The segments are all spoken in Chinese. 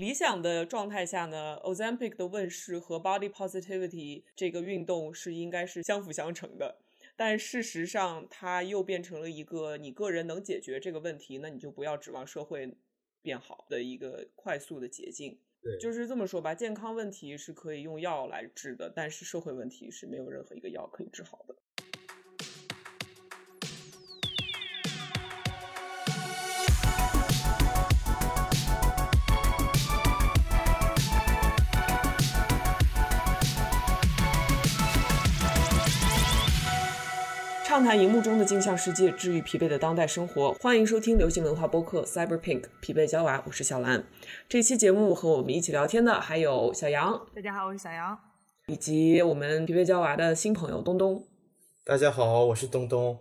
理想的状态下呢，Ozempic 的问世和 Body Positivity 这个运动是应该是相辅相成的。但事实上，它又变成了一个你个人能解决这个问题，那你就不要指望社会变好的一个快速的捷径。对，就是这么说吧，健康问题是可以用药来治的，但是社会问题是没有任何一个药可以治好的。畅谈荧幕中的镜像世界，治愈疲惫的当代生活。欢迎收听流行文化播客 Cyber Pink 疲惫娇娃，我是小兰。这期节目和我们一起聊天的还有小杨，大家好，我是小杨，以及我们疲惫娇娃的新朋友东东。大家好，我是东东。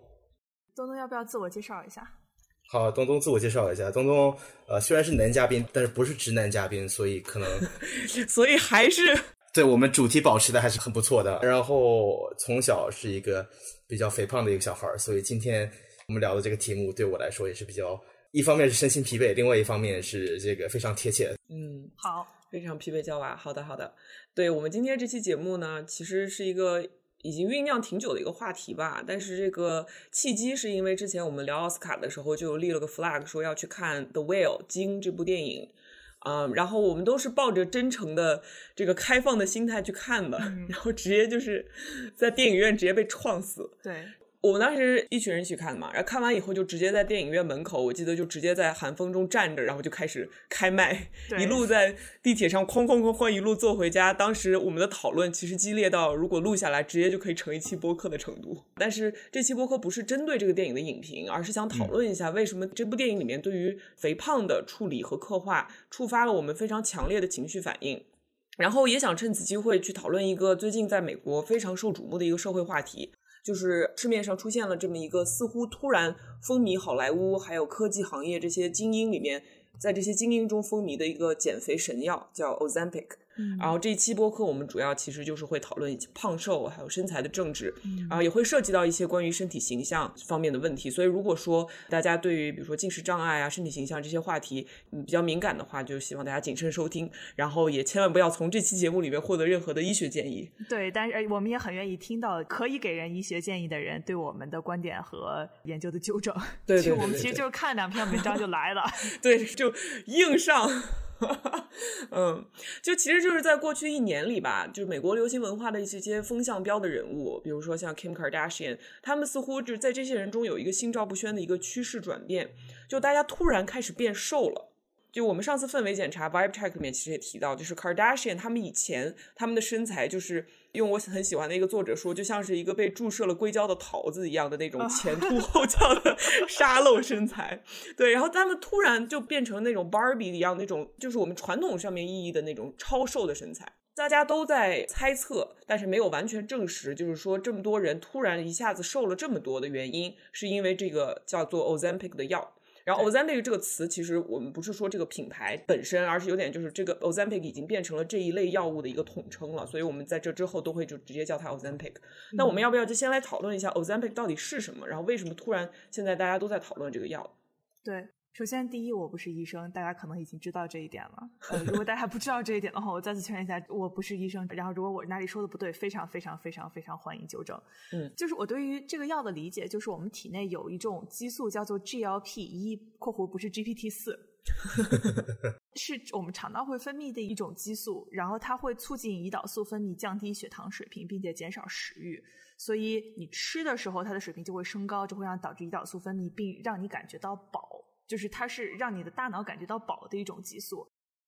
东东要不要自我介绍一下？好，东东自我介绍一下。东东，呃，虽然是男嘉宾，但是不是直男嘉宾，所以可能，所以还是对我们主题保持的还是很不错的。然后从小是一个。比较肥胖的一个小孩儿，所以今天我们聊的这个题目对我来说也是比较，一方面是身心疲惫，另外一方面是这个非常贴切。嗯，好，非常疲惫娇娃。好的，好的。对我们今天这期节目呢，其实是一个已经酝酿挺久的一个话题吧。但是这个契机是因为之前我们聊奥斯卡的时候就立了个 flag，说要去看《The Whale》鲸这部电影。嗯，然后我们都是抱着真诚的这个开放的心态去看的，然后直接就是在电影院直接被撞死。对。我们当时一群人一起看的嘛，然后看完以后就直接在电影院门口，我记得就直接在寒风中站着，然后就开始开麦，一路在地铁上哐哐哐哐一路坐回家。当时我们的讨论其实激烈到，如果录下来，直接就可以成一期播客的程度。但是这期播客不是针对这个电影的影评，而是想讨论一下为什么这部电影里面对于肥胖的处理和刻画，触发了我们非常强烈的情绪反应。然后也想趁此机会去讨论一个最近在美国非常受瞩目的一个社会话题。就是市面上出现了这么一个似乎突然风靡好莱坞还有科技行业这些精英里面，在这些精英中风靡的一个减肥神药，叫 Ozempic。然后这一期播客我们主要其实就是会讨论胖瘦还有身材的政治，然后也会涉及到一些关于身体形象方面的问题。所以如果说大家对于比如说进食障碍啊、身体形象这些话题嗯比较敏感的话，就希望大家谨慎收听，然后也千万不要从这期节目里面获得任何的医学建议。对，但是我们也很愿意听到可以给人医学建议的人对我们的观点和研究的纠正。对对，我们其实就是看两篇文章就来了，对，就硬上。嗯，就其实就是在过去一年里吧，就是美国流行文化的一些些风向标的人物，比如说像 Kim Kardashian，他们似乎就是在这些人中有一个心照不宣的一个趋势转变，就大家突然开始变瘦了。就我们上次氛围检查 Vibe Check 里面其实也提到，就是 Kardashian 他们以前他们的身材就是。用我很喜欢的一个作者说，就像是一个被注射了硅胶的桃子一样的那种前凸 后翘的沙漏身材，对，然后他们突然就变成那种 Barbie 一样那种，就是我们传统上面意义的那种超瘦的身材。大家都在猜测，但是没有完全证实，就是说这么多人突然一下子瘦了这么多的原因，是因为这个叫做 Ozempic 的药。然后 Ozempic 这个词，其实我们不是说这个品牌本身，而是有点就是这个 Ozempic 已经变成了这一类药物的一个统称了，所以我们在这之后都会就直接叫它 Ozempic。那我们要不要就先来讨论一下 Ozempic 到底是什么？然后为什么突然现在大家都在讨论这个药？对。首先，第一，我不是医生，大家可能已经知道这一点了。呃，如果大家不知道这一点的话，我再次确认一下，我不是医生。然后，如果我哪里说的不对，非常非常非常非常欢迎纠正。嗯，就是我对于这个药的理解，就是我们体内有一种激素叫做 GLP 一（括弧不是 GPT 四），是我们肠道会分泌的一种激素，然后它会促进胰岛素分泌，降低血糖水平，并且减少食欲。所以你吃的时候，它的水平就会升高，就会让导致胰岛素分泌，并让你感觉到饱。就是它是让你的大脑感觉到饱的一种激素，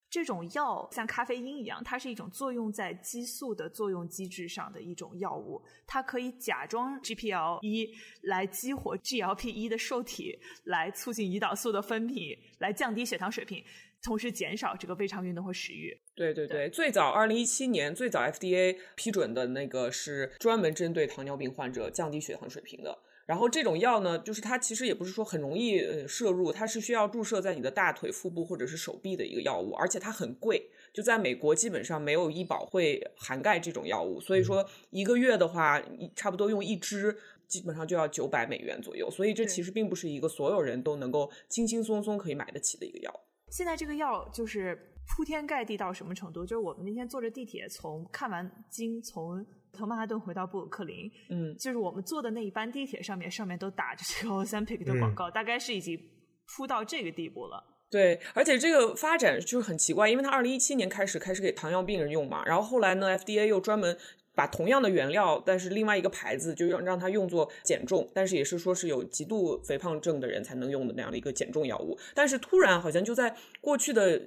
这种药像咖啡因一样，它是一种作用在激素的作用机制上的一种药物，它可以假装 GPL 一来激活 GLP 一的受体，来促进胰岛素的分泌，来降低血糖水平，同时减少这个胃肠运动和食欲。对对对，最早二零一七年最早 FDA 批准的那个是专门针对糖尿病患者降低血糖水平的。然后这种药呢，就是它其实也不是说很容易呃摄入，它是需要注射在你的大腿、腹部或者是手臂的一个药物，而且它很贵，就在美国基本上没有医保会涵盖这种药物，所以说一个月的话，差不多用一支基本上就要九百美元左右，所以这其实并不是一个所有人都能够轻轻松松可以买得起的一个药。现在这个药就是铺天盖地到什么程度？就是我们那天坐着地铁从看完经从从曼哈顿回到布鲁克林，嗯，就是我们坐的那一班地铁上面上面都打着这个 Ozempic 的广告，大概是已经铺到这个地步了。对，而且这个发展就是很奇怪，因为它二零一七年开始开始给糖尿病人用嘛，然后后来呢，FDA 又专门把同样的原料，但是另外一个牌子就让让它用作减重，但是也是说是有极度肥胖症的人才能用的那样的一个减重药物，但是突然好像就在过去的。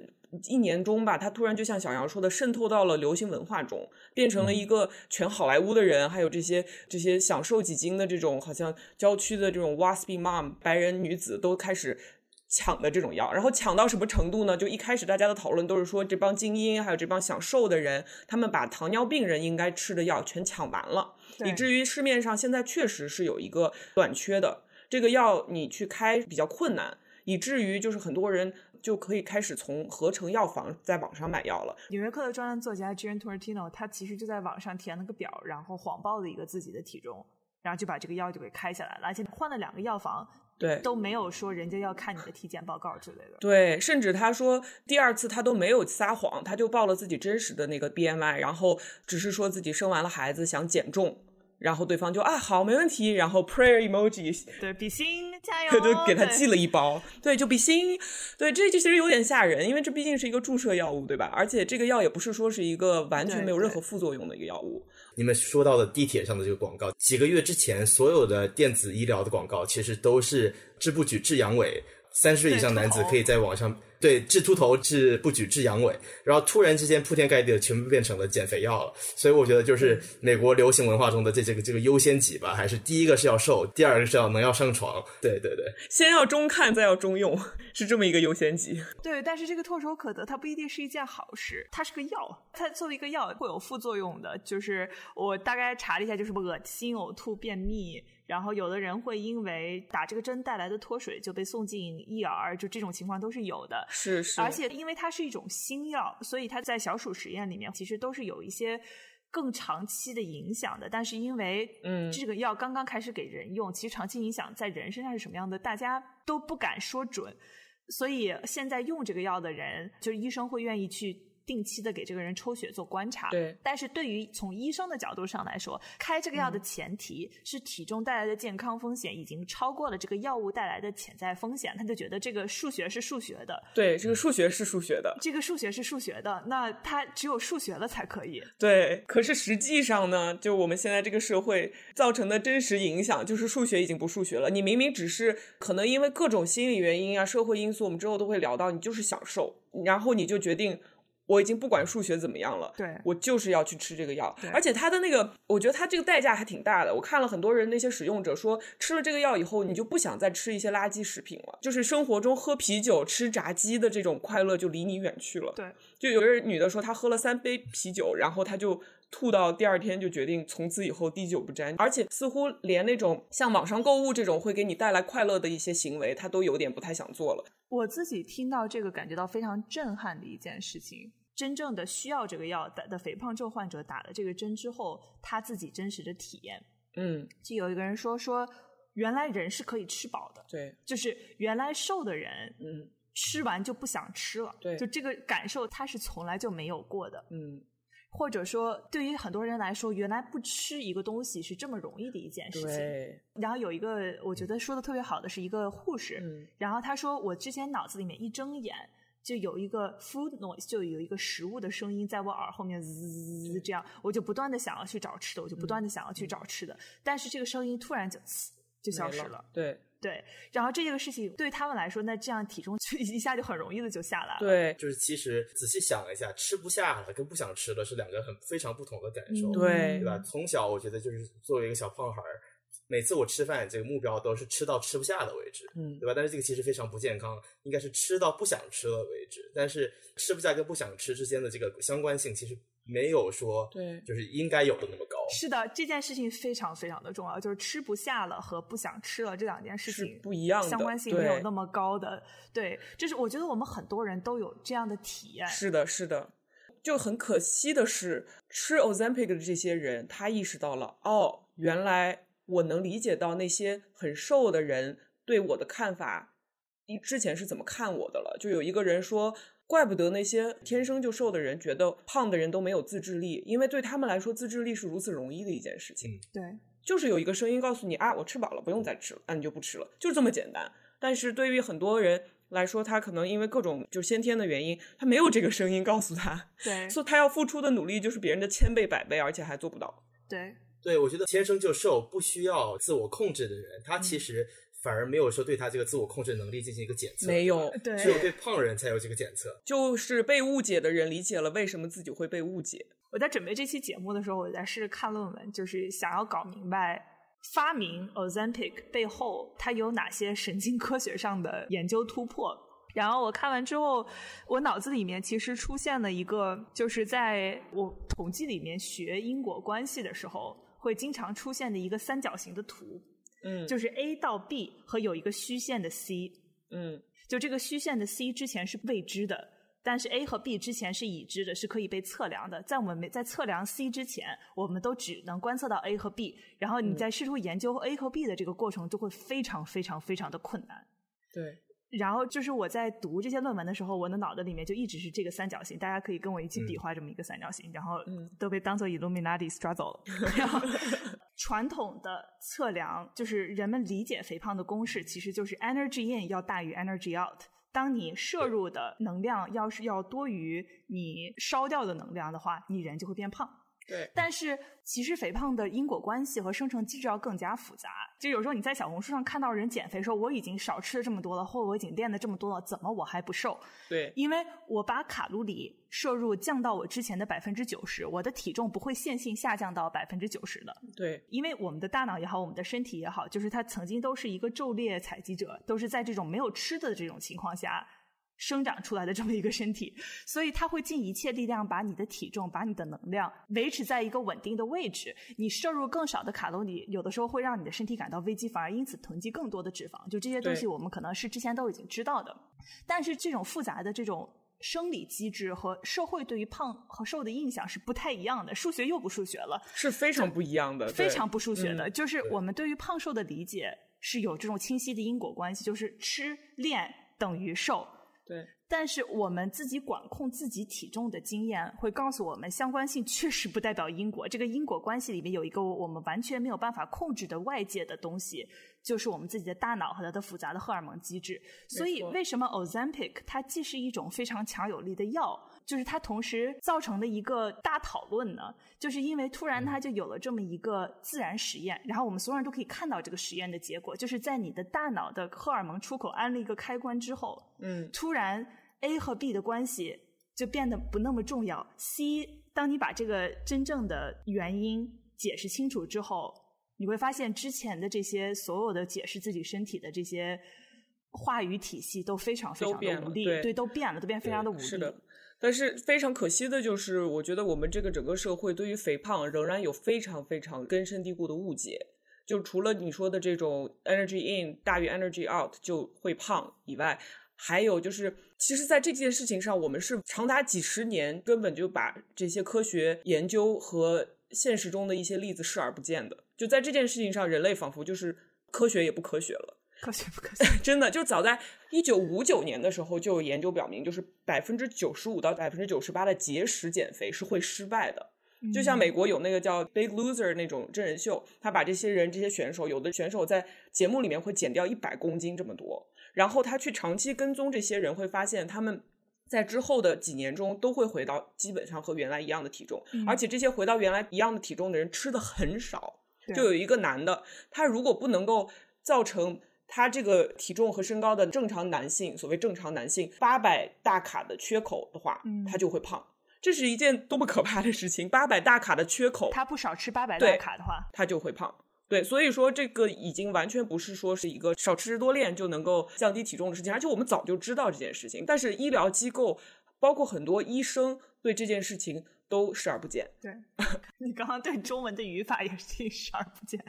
一年中吧，他突然就像小杨说的，渗透到了流行文化中，变成了一个全好莱坞的人，还有这些这些享受几斤的这种好像郊区的这种 waspy mom 白人女子都开始抢的这种药，然后抢到什么程度呢？就一开始大家的讨论都是说，这帮精英还有这帮想瘦的人，他们把糖尿病人应该吃的药全抢完了，以至于市面上现在确实是有一个短缺的，这个药你去开比较困难，以至于就是很多人。就可以开始从合成药房在网上买药了。纽约客的专栏作家 Gian Tortino，他其实就在网上填了个表，然后谎报了一个自己的体重，然后就把这个药就给开下来了。而且换了两个药房，对，都没有说人家要看你的体检报告之类的。对，甚至他说第二次他都没有撒谎，他就报了自己真实的那个 BMI，然后只是说自己生完了孩子想减重。然后对方就啊好没问题，然后 prayer emoji，对比心加油，就给他寄了一包，对就比心，对这就其实有点吓人，因为这毕竟是一个注射药物，对吧？而且这个药也不是说是一个完全没有任何副作用的一个药物。你们说到的地铁上的这个广告，几个月之前所有的电子医疗的广告其实都是治不举治阳痿，三十岁以上男子可以在网上。对，治秃头、治不举、治阳痿，然后突然之间铺天盖地的全部变成了减肥药了。所以我觉得，就是美国流行文化中的这这个这个优先级吧，还是第一个是要瘦，第二个是要能要上床。对对对，先要中看，再要中用，是这么一个优先级。对，但是这个唾手可得，它不一定是一件好事。它是个药，它作为一个药会有副作用的。就是我大概查了一下，就是恶心、呕吐、便秘。然后有的人会因为打这个针带来的脱水就被送进 ER，就这种情况都是有的。是是。而且因为它是一种新药，所以它在小鼠实验里面其实都是有一些更长期的影响的。但是因为嗯这个药刚刚开始给人用，其实长期影响在人身上是什么样的，大家都不敢说准。所以现在用这个药的人，就是医生会愿意去。定期的给这个人抽血做观察，对。但是对于从医生的角度上来说，开这个药的前提是体重带来的健康风险已经超过了这个药物带来的潜在风险，他就觉得这个数学是数学的。对，这个数学是数学的。这个数学是数学的，那他只有数学了才可以。对，可是实际上呢，就我们现在这个社会造成的真实影响，就是数学已经不数学了。你明明只是可能因为各种心理原因啊、社会因素，我们之后都会聊到，你就是享受，然后你就决定。我已经不管数学怎么样了，对我就是要去吃这个药，而且它的那个，我觉得它这个代价还挺大的。我看了很多人那些使用者说，吃了这个药以后，你就不想再吃一些垃圾食品了，就是生活中喝啤酒、吃炸鸡的这种快乐就离你远去了。对，就有个女的说，她喝了三杯啤酒，然后她就吐到第二天，就决定从此以后滴酒不沾，而且似乎连那种像网上购物这种会给你带来快乐的一些行为，她都有点不太想做了。我自己听到这个，感觉到非常震撼的一件事情。真正的需要这个药的的肥胖症患者打了这个针之后，他自己真实的体验，嗯，就有一个人说说，原来人是可以吃饱的，对，就是原来瘦的人，嗯，吃完就不想吃了，对，就这个感受他是从来就没有过的，嗯，或者说对于很多人来说，原来不吃一个东西是这么容易的一件事情，然后有一个我觉得说的特别好的是一个护士，嗯，然后他说我之前脑子里面一睁眼。就有一个 food noise，就有一个食物的声音在我耳后面滋，这样我就不断的想要去找吃的，我就不断的想要去找吃的，但是这个声音突然就就消失了。对对，然后这个事情对他们来说，那这样体重就一下就很容易的就下来了。对，就是其实仔细想一下，吃不下了跟不想吃了是两个很非常不同的感受。对，对吧？从小我觉得就是作为一个小胖孩儿。每次我吃饭，这个目标都是吃到吃不下的为止，嗯，对吧？但是这个其实非常不健康，应该是吃到不想吃了为止。但是吃不下跟不想吃之间的这个相关性，其实没有说对，就是应该有的那么高。是的，这件事情非常非常的重要，就是吃不下了和不想吃了这两件事情不一样的，相关性没有那么高的。对，就是我觉得我们很多人都有这样的体验。是的，是的，就很可惜的是，吃 Ozempic 的这些人，他意识到了，哦，原来。我能理解到那些很瘦的人对我的看法，一之前是怎么看我的了。就有一个人说，怪不得那些天生就瘦的人觉得胖的人都没有自制力，因为对他们来说，自制力是如此容易的一件事情。对，就是有一个声音告诉你啊，我吃饱了，不用再吃了，那你就不吃了，就这么简单。但是对于很多人来说，他可能因为各种就先天的原因，他没有这个声音告诉他，对，所以他要付出的努力就是别人的千倍百倍，而且还做不到。对，对，我觉得天生就瘦不需要自我控制的人，他其实反而没有说对他这个自我控制能力进行一个检测，没有，对，只有对胖人才有这个检测。就是被误解的人理解了为什么自己会被误解。我在准备这期节目的时候，我在试着看论文，就是想要搞明白发明 Ozempic 背后它有哪些神经科学上的研究突破。然后我看完之后，我脑子里面其实出现了一个，就是在我统计里面学因果关系的时候，会经常出现的一个三角形的图，嗯，就是 A 到 B 和有一个虚线的 C，嗯。就这个虚线的 C 之前是未知的，但是 A 和 B 之前是已知的，是可以被测量的。在我们没在测量 C 之前，我们都只能观测到 A 和 B，然后你在试图研究 A 和 B 的这个过程，就会非常非常非常的困难。对，然后就是我在读这些论文的时候，我的脑子里面就一直是这个三角形，大家可以跟我一起比划这么一个三角形，然后嗯。都被当做 Illuminati struggle 了。然后传统的测量就是人们理解肥胖的公式，其实就是 energy in 要大于 energy out。当你摄入的能量要是要多于你烧掉的能量的话，你人就会变胖。对，但是其实肥胖的因果关系和生成机制要更加复杂。就有时候你在小红书上看到人减肥说我已经少吃了这么多了，或我已经练了这么多了，怎么我还不瘦？对，因为我把卡路里摄入降到我之前的百分之九十，我的体重不会线性下降到百分之九十的。对，因为我们的大脑也好，我们的身体也好，就是它曾经都是一个昼猎采集者，都是在这种没有吃的这种情况下生长出来的这么一个身体，所以它会尽一切力量把你的体重、把你的能量维持在一个稳定的位置。你摄入更少的卡路里，有的时候会让你的身体感到危机，反而因此囤积更多的脂肪。就这些东西，我们可能是之前都已经知道的，但是这种复杂的这种。生理机制和社会对于胖和瘦的印象是不太一样的，数学又不数学了，是非常不一样的，非常不数学的，嗯就是我们对于胖瘦的理解是有这种清晰的因果关系，就是吃练等于瘦。对，但是我们自己管控自己体重的经验会告诉我们，相关性确实不代表因果。这个因果关系里面有一个我们完全没有办法控制的外界的东西，就是我们自己的大脑和它的复杂的荷尔蒙机制。所以，为什么 Ozempic 它既是一种非常强有力的药，就是它同时造成的一个大讨论呢？就是因为突然它就有了这么一个自然实验，然后我们所有人都可以看到这个实验的结果，就是在你的大脑的荷尔蒙出口安了一个开关之后，嗯，突然 A 和 B 的关系就变得不那么重要。C，当你把这个真正的原因解释清楚之后，你会发现之前的这些所有的解释自己身体的这些话语体系都非常非常的无力，了对都变了，都变得非常的无力。是的。但是非常可惜的就是，我觉得我们这个整个社会对于肥胖仍然有非常非常根深蒂固的误解。就除了你说的这种 energy in 大于 energy out 就会胖以外，还有就是，其实，在这件事情上，我们是长达几十年根本就把这些科学研究和现实中的一些例子视而不见的。就在这件事情上，人类仿佛就是科学也不科学了。科学不科学？真的，就早在一九五九年的时候，就有研究表明，就是百分之九十五到百分之九十八的节食减肥是会失败的。就像美国有那个叫《Big Loser》那种真人秀，他把这些人、这些选手，有的选手在节目里面会减掉一百公斤这么多，然后他去长期跟踪这些人，会发现他们在之后的几年中都会回到基本上和原来一样的体重，嗯而且这些回到原来一样的体重的人吃的很少。就有一个男的，他如果不能够造成他这个体重和身高的正常男性，所谓正常男性八百大卡的缺口的话，嗯他就会胖。这是一件多么可怕的事情！八百大卡的缺口，他不少吃八百对大卡的话，他就会胖。对，所以说这个已经完全不是说是一个少吃多练就能够降低体重的事情，而且我们早就知道这件事情，但是医疗机构包括很多医生对这件事情都视而不见。对 你刚刚对中文的语法也是挺 视而不见，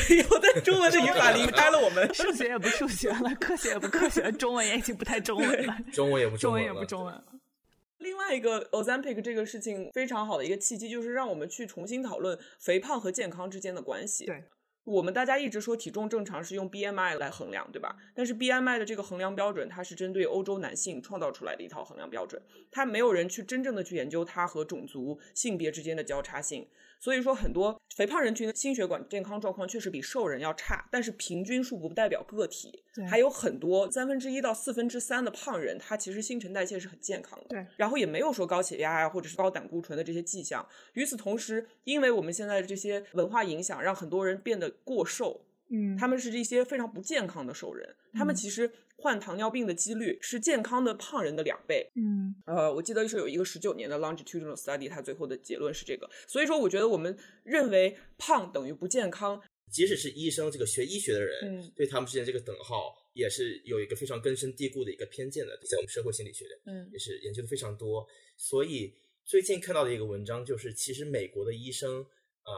有的中文的语法离开了我们。数学也不数学了，科学也不科学，中文也已经不太中文了，中文也不中文也不中文了。另外一个 Ozempic 这个事情非常好的一个契机，就是让我们去重新讨论肥胖和健康之间的关系。对，我们大家一直说体重正常是用 BMI 来衡量，对吧？但是 BMI 的这个衡量标准，它是针对欧洲男性创造出来的一套衡量标准，它没有人去真正的去研究它和种族、性别之间的交叉性。所以说，很多肥胖人群的心血管健康状况确实比瘦人要差，但是平均数不代表个体。还有很多三分之一到四分之三的胖人，他其实新陈代谢是很健康的。对，然后也没有说高血压啊，或者是高胆固醇的这些迹象。与此同时，因为我们现在的这些文化影响，让很多人变得过瘦。嗯，他们是这些非常不健康的瘦人，他们其实患糖尿病的几率是健康的胖人的两倍。嗯，呃，我记得是有一个十九年的 longitudinal study，它最后的结论是这个。所以说，我觉得我们认为胖等于不健康，即使是医生这个学医学的人，嗯对他们之间这个等号也是有一个非常根深蒂固的一个偏见的，在我们社会心理学嗯也是研究的非常多。所以最近看到的一个文章就是，其实美国的医生啊、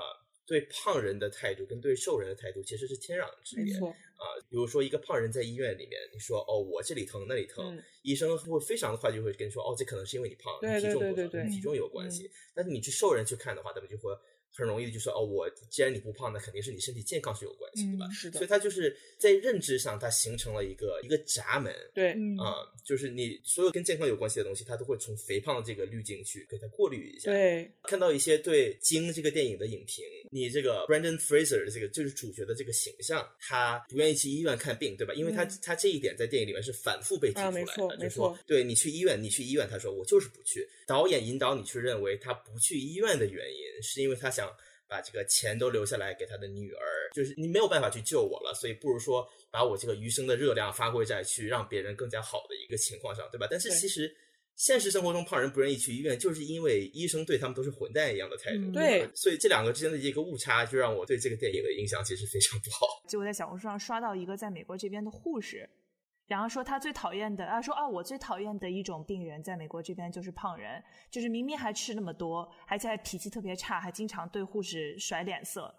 对胖人的态度跟对瘦人的态度其实是天壤之别。啊，比如说一个胖人在医院里面，你说哦我这里疼那里疼，嗯医生会非常快就会跟你说哦这可能是因为你胖，你体重多少，对对对对跟体重有关系。但是你去瘦人去看的话，他们就会很容易的就说哦我既然你不胖，那肯定是你身体健康是有关系，对吧？嗯是的所以它就是在认知上，它形成了一个一个闸门。对，嗯啊、就是你所有跟健康有关系的东西，它都会从肥胖这个滤镜去给它过滤一下。对，看到一些对《鲸》这个电影的影评，你这个 Brandon Fraser 的这个就是主角的这个形象，他不愿意去医院看病，对吧？因为他、嗯他这一点在电影里面是反复被提出来的，啊没错就是说，对你去医院，你去医院，他说我就是不去。导演引导你去认为他不去医院的原因，是因为他想把这个钱都留下来给他的女儿，就是你没有办法去救我了，所以不如说把我这个余生的热量发挥在去让别人更加好的一个情况上，对吧？但是其实。现实生活中，胖人不愿意去医院，就是因为医生对他们都是混蛋一样的态度。嗯对吧所以这两个之间的一个误差，就让我对这个电影的印象其实非常不好。就我在小红书上刷到一个在美国这边的护士，然后说他最讨厌的，啊说啊，我最讨厌的一种病人在美国这边就是胖人，就是明明还吃那么多，而且还脾气特别差，还经常对护士甩脸色。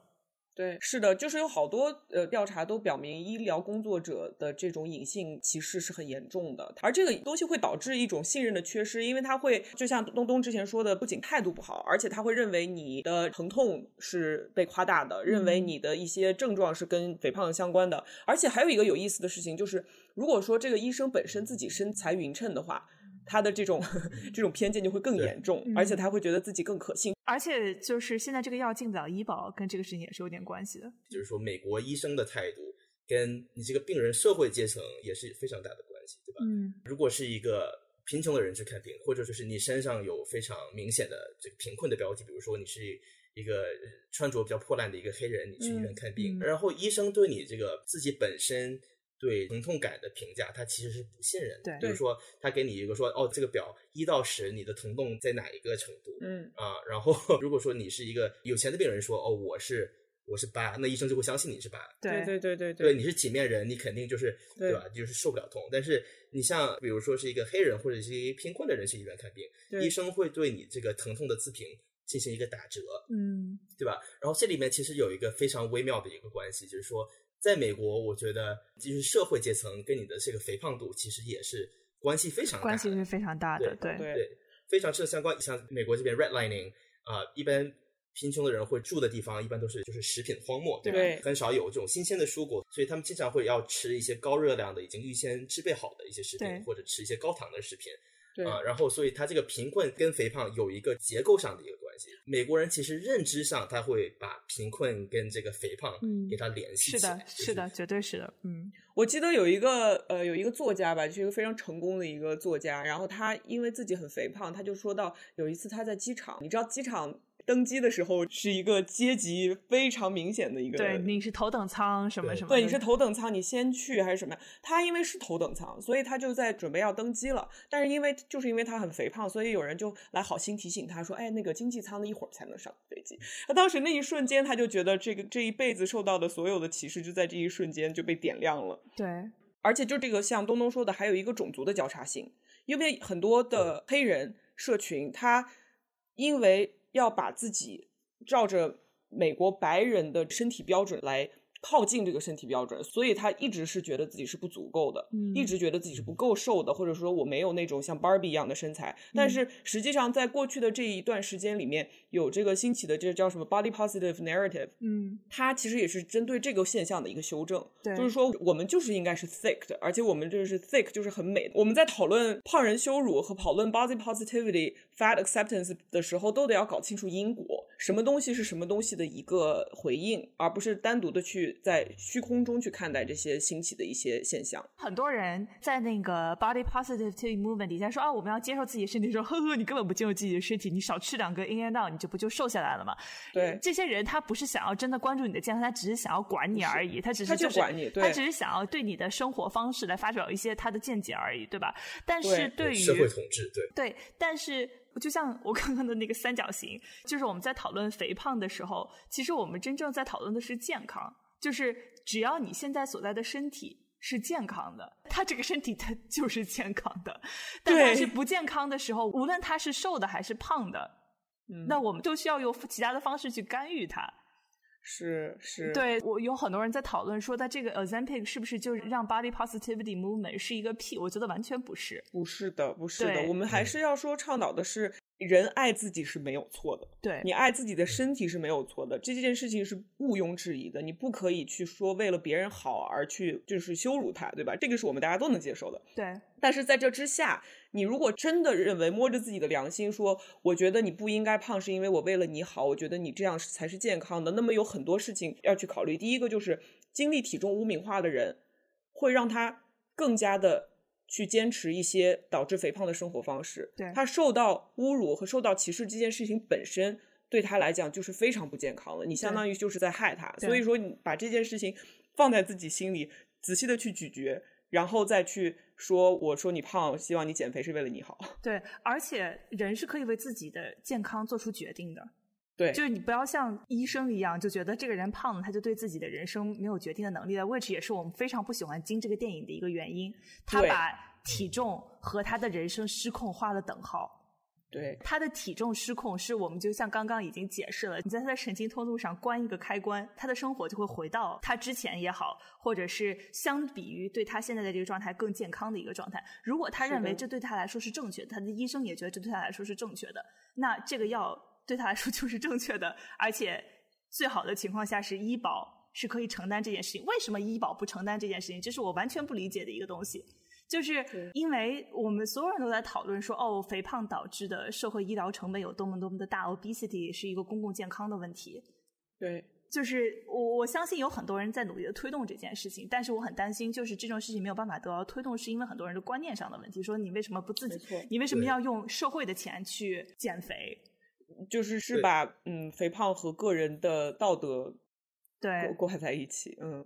对，是的，就是有好多呃调查都表明，医疗工作者的这种隐性歧视是很严重的，而这个东西会导致一种信任的缺失，因为他会就像东东之前说的，不仅态度不好，而且他会认为你的疼痛是被夸大的，认为你的一些症状是跟肥胖相关的，而且还有一个有意思的事情就是，如果说这个医生本身自己身材匀称的话。他的这种 这种偏见就会更严重，而且他会觉得自己更可信。而且就是现在这个药进不了医保，跟这个事情也是有点关系的。就是说，美国医生的态度跟你这个病人社会阶层也是非常大的关系，对吧？嗯如果是一个贫穷的人去看病，或者就是你身上有非常明显的这个贫困的标记，比如说你是一个穿着比较破烂的一个黑人，你去医院看病，嗯然后医生对你这个自己本身对疼痛感的评价，他其实是不信任的。对比如说他给你一个说，哦，这个表一到十，你的疼痛在哪一个程度？嗯，啊，然后如果说你是一个有钱的病人说，哦，我是我是八，那医生就会相信你是八。对对对对对，你是体面人，你肯定就是对吧？就是受不了痛。但是你像比如说是一个黑人或者是一个贫困的人去医院看病，医生会对你这个疼痛的自评进行一个打折，嗯对吧？然后这里面其实有一个非常微妙的一个关系，就是说，在美国，我觉得就是社会阶层跟你的这个肥胖度其实也是关系非常大的关系是非常大的。对对对，非常是相关。像美国这边 redlining 啊、一般贫穷的人会住的地方一般都是就是食品荒漠，对吧？对很少有这种新鲜的蔬果，所以他们经常会要吃一些高热量的、已经预先制备好的一些食品，或者吃一些高糖的食品。对啊，然后所以它这个贫困跟肥胖有一个结构上的一个关系。美国人其实认知上他会把贫困跟这个肥胖嗯给它联系是的起来，，就是的，绝对是的。嗯我记得有一个呃有一个作家吧，就是一个非常成功的一个作家，然后他因为自己很肥胖，他就说到有一次他在机场，你知道机场登机的时候是一个阶级非常明显的一个对，你是头等舱什么什么？对，你是头等舱，你先去还是什么？他因为是头等舱，所以他就在准备要登机了。但是因为就是因为他很肥胖，所以有人就来好心提醒他说：“哎，那个经济舱的一会儿才能上飞机。”他当时那一瞬间，他就觉得这个这一辈子受到的所有的歧视，就在这一瞬间就被点亮了。对，而且就这个像东东说的，还有一个种族的交叉性，因为很多的黑人社群，他因为要把自己照着美国白人的身体标准来靠近这个身体标准，所以他一直是觉得自己是不足够的，嗯一直觉得自己是不够瘦的，或者说我没有那种像 Barbie 一样的身材。但是实际上，在过去的这一段时间里面，有这个兴起的这个叫什么 body positive narrative，嗯，它其实也是针对这个现象的一个修正。对就是说我们就是应该是 thick 的，而且我们就是 thick 就是很美的。我们在讨论胖人羞辱和讨论 body positivity、fat acceptance 的时候，都得要搞清楚因果，什么东西是什么东西的一个回应，而不是单独的去在虚空中去看待这些兴起的一些现象。很多人在那个 body positivity movement 底下说啊，我们要接受自己的身体，说呵呵，你根本不接受自己的身体，你少吃两个 in and out，你就不就瘦下来了吗？对这些人他不是想要真的关注你的健康，他只是想要管你而已，他只是他就是管你对他只是想要对你的生活方式来发表一些他的见解而已，对吧？但是对对于社会统治，对，对，但是就像我刚刚的那个三角形，就是我们在讨论肥胖的时候，其实我们真正在讨论的是健康，就是只要你现在所在的身体是健康的，他这个身体它就是健康的。但它是不健康的时候，无论他是瘦的还是胖的，嗯那我们就需要用其他的方式去干预它。是是，对我有很多人在讨论说，他这个 Ozempic 是不是就让 body positivity movement 是一个屁？我觉得完全不是。不是的，不是的，我们还是要说倡导的是。人爱自己是没有错的，对你爱自己的身体是没有错的，这件事情是毋庸置疑的。你不可以去说为了别人好而去就是羞辱他，对吧？这个是我们大家都能接受的。对但是在这之下，你如果真的认为摸着自己的良心说，我觉得你不应该胖，是因为我为了你好，我觉得你这样才是健康的，那么有很多事情要去考虑。第一个就是经历体重污名化的人，会让他更加的去坚持一些导致肥胖的生活方式。对他受到侮辱和受到歧视这件事情本身。对他来讲就是非常不健康的，你相当于就是在害他，所以说你把这件事情放在自己心里，仔细的去咀嚼，然后再去说，我说你胖，希望你减肥是为了你好。对，而且人是可以为自己的健康做出决定的。对，就是你不要像医生一样，就觉得这个人胖了，他就对自己的人生没有决定的能力了。which 也是我们非常不喜欢《金》这个电影的一个原因。他把体重和他的人生失控画了等号。对，他的体重失控是我们就像刚刚已经解释了，你在他的神经通路上关一个开关，他的生活就会回到他之前也好，或者是相比于对他现在的这个状态更健康的一个状态。如果他认为这对他来说是正确的，他的医生也觉得这对他来说是正确的，那这个药对他来说就是正确的，而且最好的情况下是医保是可以承担这件事情。为什么医保不承担这件事情？这是我完全不理解的一个东西。就是因为我们所有人都在讨论说，哦，肥胖导致的社会医疗成本有多么多么的大，obesity 是一个公共健康的问题。对，就是我我相信有很多人在努力的推动这件事情，但是我很担心，就是这种事情没有办法得到推动，是因为很多人的观念上的问题。说你为什么不自己？你为什么要用社会的钱去减肥？就是是把嗯肥胖和个人的道德对挂挂在一起。嗯，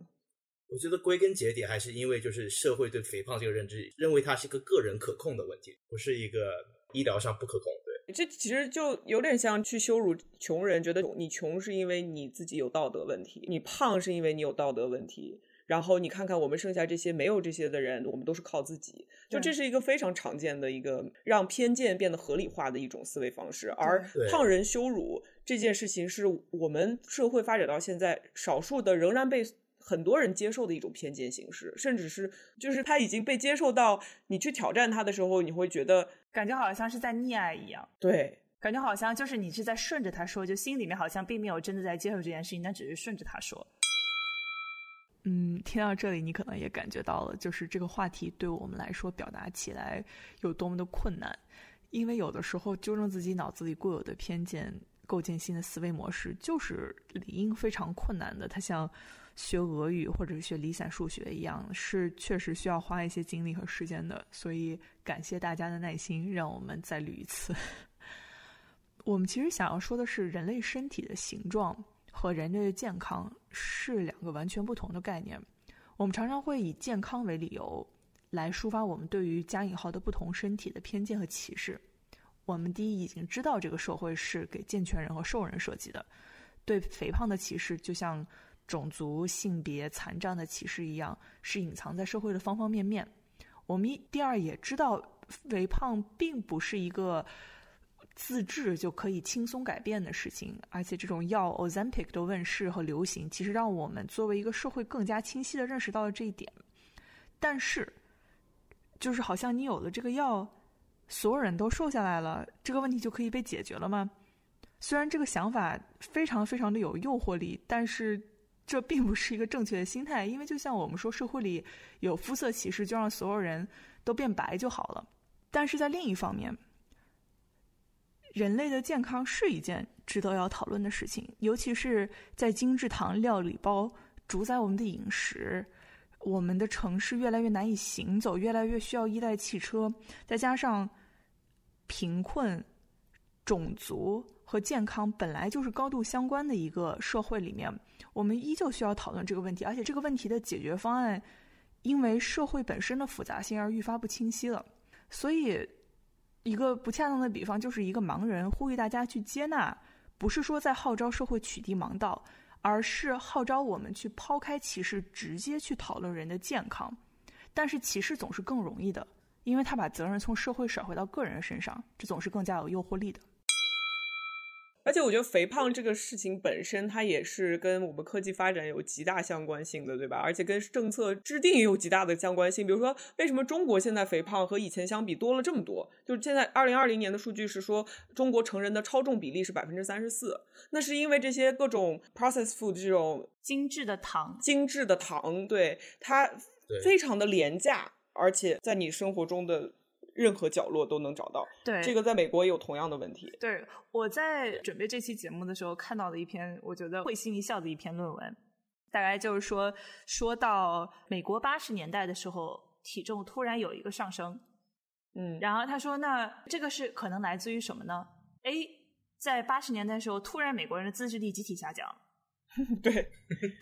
我觉得归根结底还是因为就是社会对肥胖这个认知，认为它是一个个人可控的问题，不是一个医疗上不可控。对，这其实就有点像去羞辱穷人，觉得你穷是因为你自己有道德问题，你胖是因为你有道德问题。然后你看看我们剩下这些没有这些的人，我们都是靠自己。就这是一个非常常见的一个让偏见变得合理化的一种思维方式，而胖人羞辱这件事情是我们社会发展到现在少数的仍然被很多人接受的一种偏见形式，甚至是就是他已经被接受到你去挑战他的时候，你会觉得感觉好像是在溺爱一样。对感觉好像就是你是在顺着他说，就心里面好像并没有真的在接受这件事情，但只是顺着他说。嗯，听到这里，你可能也感觉到了，就是这个话题对我们来说表达起来有多么的困难，因为有的时候纠正自己脑子里固有的偏见，构建新的思维模式，就是理应非常困难的。它像学俄语或者是学离散数学一样，是确实需要花一些精力和时间的。所以感谢大家的耐心，让我们再捋一次。我们其实想要说的是，人类身体的形状和人类的健康是两个完全不同的概念。我们常常会以健康为理由来抒发我们对于加引号的不同身体的偏见和歧视。我们第一已经知道这个社会是给健全人和瘦人设计的，对肥胖的歧视就像种族、性别、残障的歧视一样，是隐藏在社会的方方面面。我们第二也知道，肥胖并不是一个自制就可以轻松改变的事情，而且这种药 Ozempic 的问世和流行，其实让我们作为一个社会更加清晰的认识到了这一点。但是，就是好像你有了这个药，所有人都瘦下来了，这个问题就可以被解决了吗？虽然这个想法非常非常的有诱惑力，但是这并不是一个正确的心态，因为就像我们说，社会里有肤色歧视，就让所有人都变白就好了。但是在另一方面，人类的健康是一件值得要讨论的事情，尤其是在精致糖料理包主宰我们的饮食，我们的城市越来越难以行走，越来越需要依赖汽车，再加上贫困、种族和健康本来就是高度相关的一个社会里面，我们依旧需要讨论这个问题，而且这个问题的解决方案因为社会本身的复杂性而愈发不清晰了，所以。一个不恰当的比方，就是一个盲人呼吁大家去接纳，不是说在号召社会取缔盲道，而是号召我们去抛开歧视，直接去讨论人的健康。但是歧视总是更容易的，因为他把责任从社会甩回到个人身上，这总是更加有诱惑力的。而且我觉得肥胖这个事情本身，它也是跟我们科技发展有极大相关性的，对吧？而且跟政策制定也有极大的相关性。比如说，为什么中国现在肥胖和以前相比多了这么多？就是现在二零二零年的数据是说，中国成人的超重比例是百分之三十四，那是因为这些各种 processed food 这种精致的糖，精致的糖，对它非常的廉价，而且在你生活中的。任何角落都能找到。对，这个在美国也有同样的问题。对，我在准备这期节目的时候看到的一篇，我觉得会心一笑的一篇论文，大概就是说，说到美国八十年代的时候，体重突然有一个上升。嗯，然后他说，那这个是可能来自于什么呢？A，在八十年代的时候，突然美国人的自制力集体下降。对，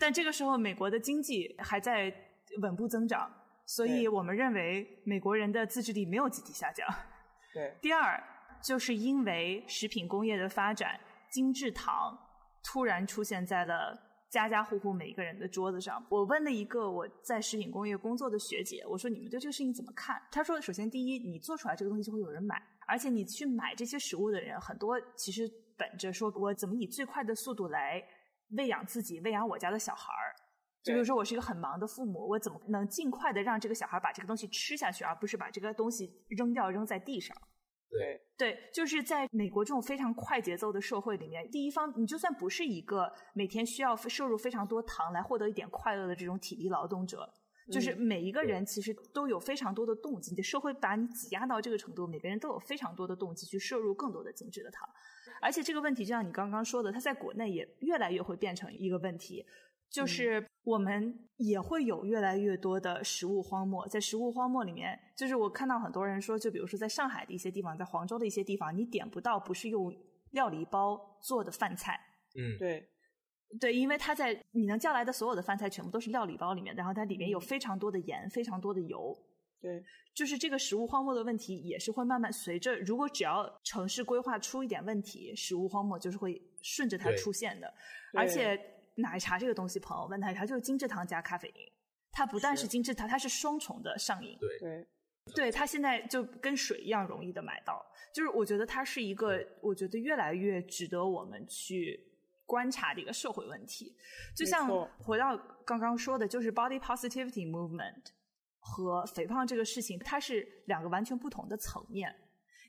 但这个时候美国的经济还在稳步增长。所以我们认为美国人的自制力没有集体下降。对。第二，就是因为食品工业的发展，精制糖突然出现在了家家户户每一个人的桌子上。我问了一个我在食品工业工作的学姐，我说你们对这个事情怎么看？她说，首先第一，你做出来这个东西就会有人买，而且你去买这些食物的人很多，其实本着说我怎么以最快的速度来喂养自己，喂养我家的小孩儿。就比如说，我是一个很忙的父母，我怎么能尽快的让这个小孩把这个东西吃下去，而不是把这个东西扔掉扔在地上？对对，就是在美国这种非常快节奏的社会里面，第一方，你就算不是一个每天需要摄入非常多糖来获得一点快乐的这种体力劳动者，就是每一个人其实都有非常多的动机。你的社会把你挤压到这个程度，每个人都有非常多的动机去摄入更多的精致的糖，而且这个问题就像你刚刚说的，它在国内也越来越会变成一个问题。就是我们也会有越来越多的食物荒漠，在食物荒漠里面，就是我看到很多人说，就比如说在上海的一些地方，在黄州的一些地方，你点不到不是用料理包做的饭菜。嗯，对，对，因为它在你能叫来的所有的饭菜全部都是料理包里面，然后它里面有非常多的盐，非常多的油。对，就是这个食物荒漠的问题也是会慢慢随着，如果只要城市规划出一点问题，食物荒漠就是会顺着它出现的，而且。奶茶这个东西，朋友问奶茶就是精制糖加咖啡因，它不但是精制糖，它是双重的上瘾。对对，对它现在就跟水一样容易的买到，就是我觉得它是一个，我觉得越来越值得我们去观察的一个社会问题。就像回到刚刚说的，就是 body positivity movement 和肥胖这个事情，它是两个完全不同的层面。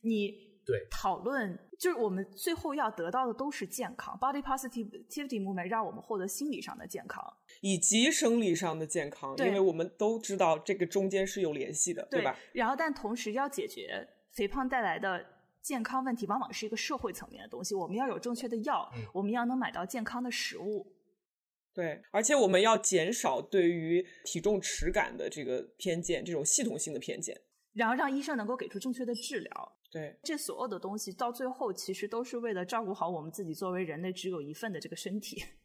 你。对，讨论就是我们最后要得到的都是健康，body positivity movement 让我们获得心理上的健康，以及生理上的健康，因为我们都知道这个中间是有联系的，对吧？然后，但同时要解决肥胖带来的健康问题，往往是一个社会层面的东西。我们要有正确的药，我们要能买到健康的食物，对，而且我们要减少对于体重耻感的这个偏见，这种系统性的偏见，然后让医生能够给出正确的治疗。对，这所有的东西到最后其实都是为了照顾好我们自己作为人类只有一份的这个身体。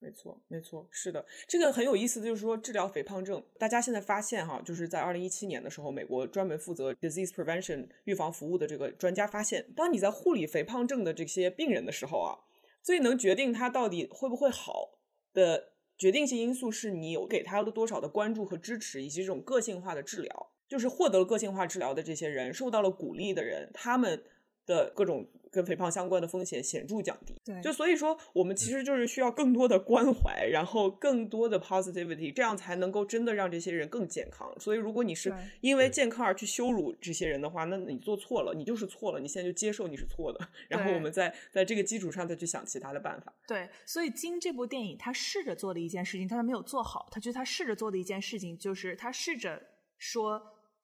没错，没错，是的，这个很有意思的就是说治疗肥胖症，大家现在发现哈，就是在二零一七年的时候，美国专门负责 disease prevention 预防服务的这个专家发现，当你在护理肥胖症的这些病人的时候啊，最能决定他到底会不会好的决定性因素是你有给他的多少的关注和支持，以及这种个性化的治疗。就是获得了个性化治疗的这些人，受到了鼓励的人，他们的各种跟肥胖相关的风险显著降低。对就所以说，我们其实就是需要更多的关怀，然后更多的 positivity，这样才能够真的让这些人更健康。所以，如果你是因为健康而去羞辱这些人的话，那你做错了，你就是错了，你现在就接受你是错的，然后我们再在这个基础上再去想其他的办法。对，所以《金》这部电影，他试着做的一件事情，但他没有做好。他觉得他试着做的一件事情，就是他试着说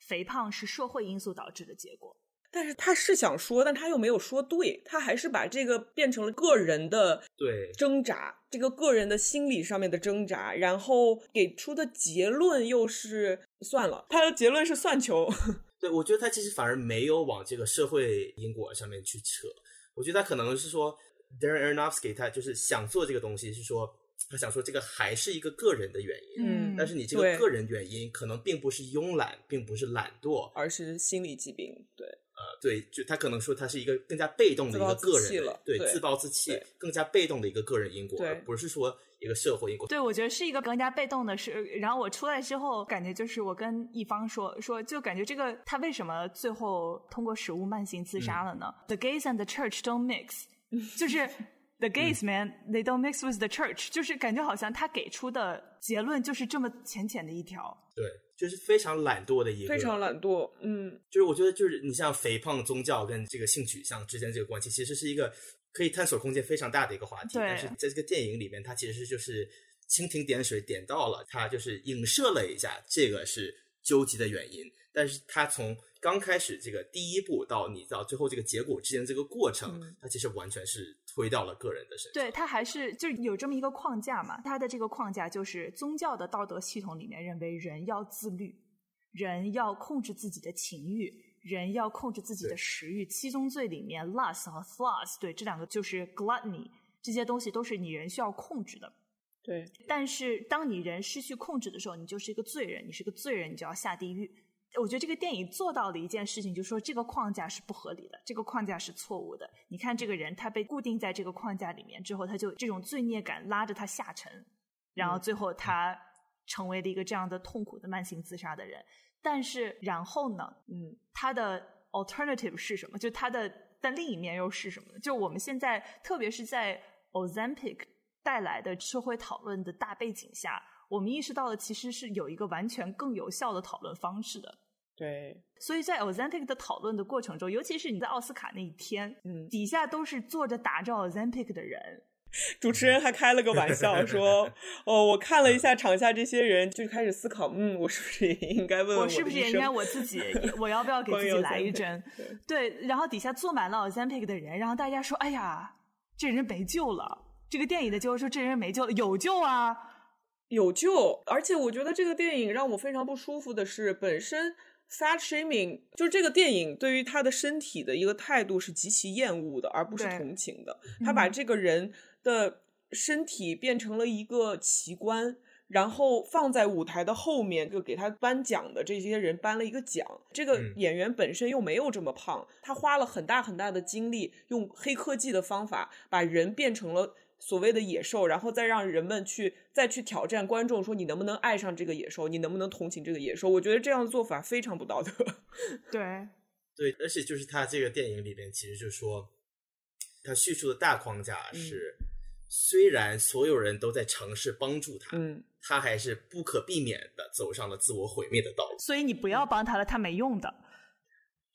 肥胖是社会因素导致的结果。但是他是想说，但他又没有说对，他还是把这个变成了个人的对挣扎，这个个人的心理上面的挣扎，然后给出的结论又是算了，他的结论是算球。对，我觉得他其实反而没有往这个社会因果上面去扯。我觉得他可能是说，Darren Aronofsky 他就是想做这个东西，是说他想说这个还是一个个人的原因，嗯但是你这个个人原因可能并不是慵懒，并不是懒惰，而是心理疾病，对，呃，对，就他可能说他是一个更加被动的一个个人对对自暴自弃，更加被动的一个个人因果，对而不是说一个社会因果。对，我觉得是一个更加被动的事。然后我出来之后，感觉就是我跟一方说说，就感觉这个他为什么最后通过食物慢性自杀了呢、t h e gays and the church don't mix，就是 the gays man they don't mix with the church，就是感觉好像他给出的结论就是这么浅浅的一条。对，就是非常懒惰的一个，非常懒惰，嗯，就是我觉得，就是你像肥胖、宗教跟这个性取向之间这个关系，其实是一个可以探索空间非常大的一个话题。但是在这个电影里面，它其实就是蜻蜓点水点到了，它就是影射了一下这个是究极的原因。但是它从刚开始这个第一步到你到最后这个结果之间这个过程，嗯它其实完全是推到了个人的身上。对他还是就是有这么一个框架嘛，他的这个框架就是宗教的道德系统里面认为人要自律，人要控制自己的情欲，人要控制自己的食欲。七宗罪里面，lust 和 sloth，对这两个就是 gluttony 这些东西都是你人需要控制的。对，但是当你人失去控制的时候，你就是一个罪人，你是个罪人，你就要下地狱。我觉得这个电影做到了一件事情，就是说这个框架是不合理的，这个框架是错误的。你看这个人，他被固定在这个框架里面之后，他就这种罪孽感拉着他下沉，然后最后他成为了一个这样的痛苦的慢性自杀的人。但是然后呢，嗯，他的 alternative 是什么？就他的但另一面又是什么呢？就我们现在，特别是在 Ozempic 带来的社会讨论的大背景下，我们意识到了其实是有一个完全更有效的讨论方式的。对，所以在 Ozempic 的讨论的过程中，尤其是你在奥斯卡那一天，嗯，底下都是坐着打着 Ozempic 的人，主持人还开了个玩笑说：“哦，我看了一下场下这些人，就开始思考，嗯，我是不是也应该问问我是不是也应该我自己，我要不要给自己来一针？对，然后底下坐满了 Ozempic 的人，然后大家说：“哎呀，这人没救了。”这个电影的结果说：“这人没救了，有救啊！”有救，而且我觉得这个电影让我非常不舒服的是，本身 fat shaming 就是这个电影对于他的身体的一个态度是极其厌恶的，而不是同情的。他把嗯这个人的身体变成了一个奇观。然后放在舞台的后面，就给他颁奖的这些人颁了一个奖。这个嗯演员本身又没有这么胖，他花了很大很大的精力，用黑科技的方法把人变成了所谓的野兽，然后再让人们去再去挑战观众，说你能不能爱上这个野兽，你能不能同情这个野兽？我觉得这样的做法非常不道德。对，对，而且就是他这个电影里边，其实就说，他叙述的大框架嗯是，虽然所有人都在尝试帮助他，嗯，他还是不可避免的走上了自我毁灭的道路。所以你不要帮他了，他没用的。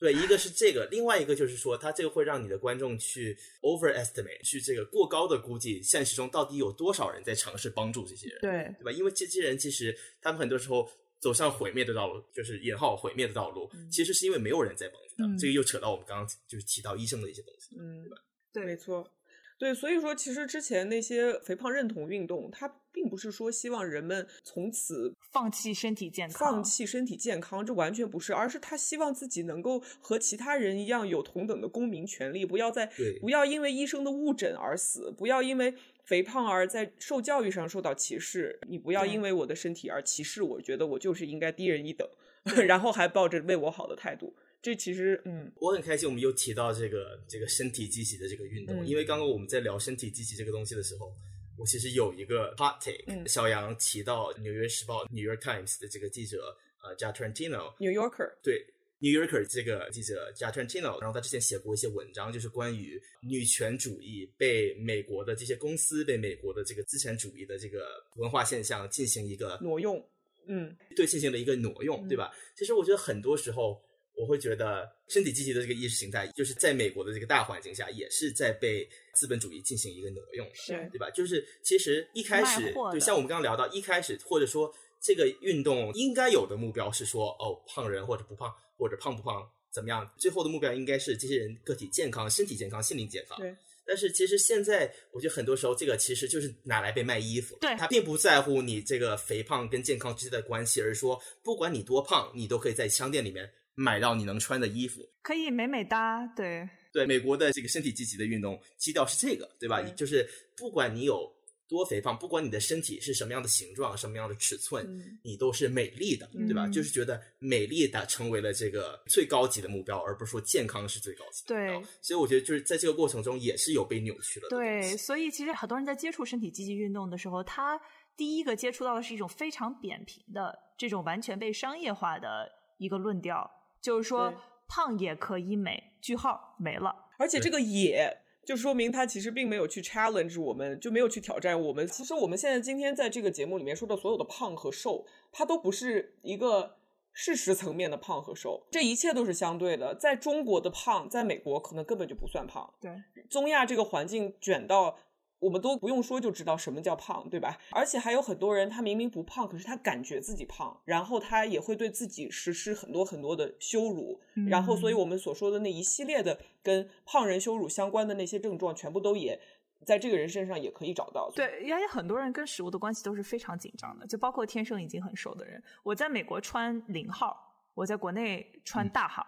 对，一个是这个，另外一个就是说，它这个会让你的观众去 overestimate，去这个过高的估计现实中到底有多少人在尝试帮助这些人，对，对吧？因为这些人其实他们很多时候走向毁灭的道路，就是引号毁灭的道路，其实是因为没有人在帮助他们。嗯这个又扯到我们刚刚就是提到医生的一些东西。嗯，对吧对没错，对，所以说其实之前那些肥胖认同运动，它并不是说希望人们从此放弃身体健康，放弃身体健康，这完全不是，而是他希望自己能够和其他人一样有同等的公民权利，不要在对。不要因为医生的误诊而死，不要因为肥胖而在受教育上受到歧视，你不要因为我的身体而歧视我，觉得我就是应该低人一等，然后还抱着为我好的态度，这其实嗯。我很开心，我们又提到这个这个身体积极的这个运动，嗯。因为刚刚我们在聊身体积极这个东西的时候，我其实有一个 hot take，、嗯小杨提到《纽约时报》（New York Times） 的这个记者呃，Jatrentino，New Yorker，对 New Yorker 这个记者 j a t r a n t i n o 然后他之前写过一些文章，就是关于女权主义被美国的这些公司、被美国的这个资产主义的这个文化现象进行一个挪用，嗯，对进行了一个挪用，对吧？其实我觉得很多时候。我会觉得身体积极的这个意识形态，就是在美国的这个大环境下，也是在被资本主义进行一个挪用，是对吧？就是其实一开始，对像我们刚刚聊到一开始，或者说这个运动应该有的目标是说，哦，胖人或者不胖，或者胖不胖怎么样？最后的目标应该是这些人个体健康、身体健康、心灵健康。对。但是其实现在，我觉得很多时候这个其实就是拿来被卖衣服。对。他并不在乎你这个肥胖跟健康之间的关系，而是说不管你多胖，你都可以在商店里面。买到你能穿的衣服，可以美美哒。对对，美国的这个身体积极的运动基调是这个，对吧？就是不管你有多肥胖，不管你的身体是什么样的形状、什么样的尺寸，你都是美丽的，对吧？就是觉得美丽的成为了这个最高级的目标，而不是说健康是最高级。对，所以我觉得就是在这个过程中也是有被扭曲了。对，所以其实很多人在接触身体积极运动的时候，他第一个接触到的是一种非常扁平的这种完全被商业化的一个论调。就是说，胖也可以美，句号没了。而且这个也就说明他其实并没有去 challenge 我们，就没有去挑战我们。其实我们现在今天在这个节目里面说的所有的胖和瘦，它都不是一个事实层面的胖和瘦，这一切都是相对的。在中国的胖，在美国可能根本就不算胖。对，中亚这个环境卷到。我们都不用说就知道什么叫胖，对吧？而且还有很多人，他明明不胖，可是他感觉自己胖，然后他也会对自己实施很多很多的羞辱，然后，所以我们所说的那一系列的跟胖人羞辱相关的那些症状，全部都也在这个人身上也可以找到。对，而且很多人跟食物的关系都是非常紧张的，就包括天生已经很瘦的人。我在美国穿零号，我在国内穿大号。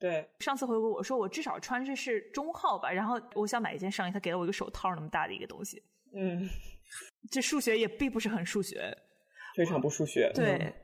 对，上次回国我说我至少穿着是中号吧，然后我想买一件上衣，他给了我一个手套那么大的一个东西。嗯，这数学也并不是很数学，非常不数学。对，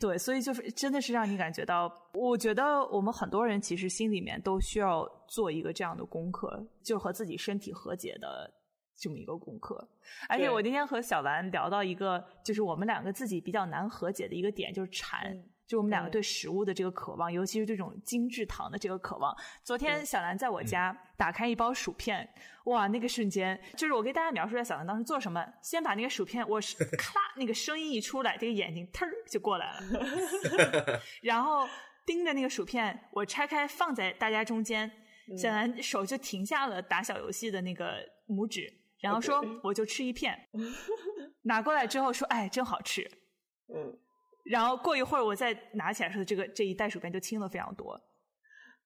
对，所以就是真的是让你感觉到，我觉得我们很多人其实心里面都需要做一个这样的功课，就和自己身体和解的这么一个功课。而且我今天和小兰聊到一个，就是我们两个自己比较难和解的一个点，就是馋。就我们两个对食物的这个渴望，尤其是这种精致糖的这个渴望。昨天小兰在我家打开一包薯片，哇，那个瞬间，就是我给大家描述一下小兰当时做什么：先把那个薯片，我 咔，那个声音一出来，这个眼睛腾就过来了，然后盯着那个薯片，我拆开放在大家中间，小兰手就停下了打小游戏的那个拇指，然后说：“我就吃一片。”拿过来之后说：“哎，真好吃。”嗯。然后过一会儿，我再拿起来时候，这个这一袋薯片就轻了非常多。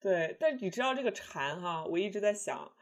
对，但你知道这个馋哈，我一直在想，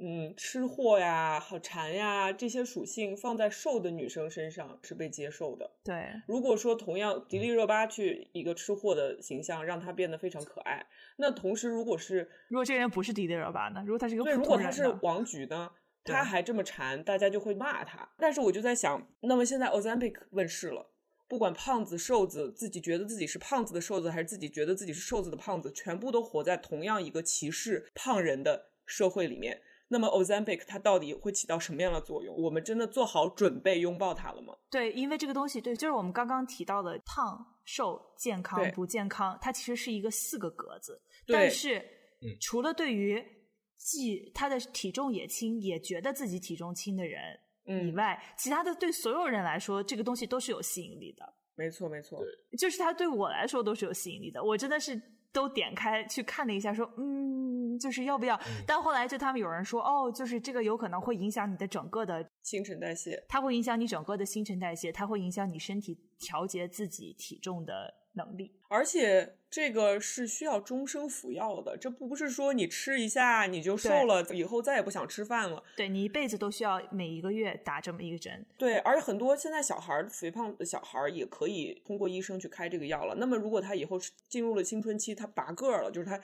嗯，吃货呀、好馋呀这些属性放在瘦的女生身上是被接受的。对，如果说同样迪丽热巴去一个吃货的形象，让她变得非常可爱，那同时如果是如果这个人不是迪丽热巴呢？如果他是一个对，如果他是王菊呢？他还这么馋，大家就会骂他。但是我就在想，那么现在 Ozempic 问世了。不管胖子瘦子，自己觉得自己是胖子的瘦子，还是自己觉得自己是瘦子的胖子，全部都活在同样一个歧视胖人的社会里面。那么 Ozempic 它到底会起到什么样的作用？我们真的做好准备拥抱它了吗？对，因为这个东西，对，就是我们刚刚提到的胖、瘦、健康、不健康，它其实是一个四个格子。但是，除了对于既他的体重也轻，也觉得自己体重轻的人。以外，其他的对所有人来说，这个东西都是有吸引力的。没错，没错，就是它对我来说都是有吸引力的。我真的是都点开去看了一下，说嗯，就是要不要？但后来就他们有人说，哦，就是这个有可能会影响你的整个的新陈代谢，它会影响你整个的新陈代谢，它会影响你身体调节自己体重的。能力，而且这个是需要终生服药的，这不不是说你吃一下你就瘦了，以后再也不想吃饭了。对你一辈子都需要每一个月打这么一个针。对，而且很多现在小孩肥胖的小孩也可以通过医生去开这个药了。那么如果他以后进入了青春期，他拔个儿了，就是他。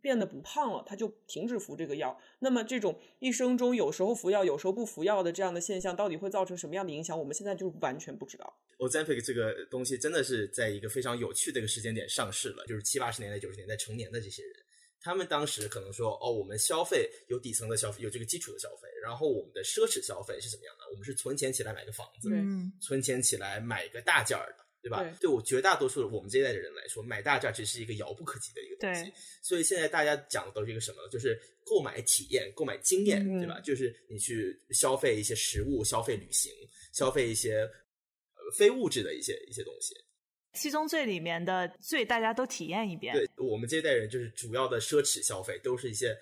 变得不胖了，他就停止服这个药。那么这种一生中有时候服药，有时候不服药的这样的现象，到底会造成什么样的影响？我们现在就完全不知道。Ozempic 这个东西真的是在一个非常有趣的一个时间点上市了，就是七八十年代、九十年代成年的这些人，他们当时可能说：“哦，我们消费有底层的消费，有这个基础的消费，然后我们的奢侈消费是怎么样的？我们是存钱起来买个房子，存钱起来买一个大件儿的。”对吧？对对我绝大多数我们这一代的人来说，买大件其实是一个遥不可及的一个东西。所以现在大家讲的都是一个什么呢？就是购买体验、购买经验，嗯对吧？就是你去消费一些食物、消费旅行、消费一些呃非物质的一些一些东西。七宗罪里面的罪，大家都体验一遍。对我们这一代人，就是主要的奢侈消费都是一些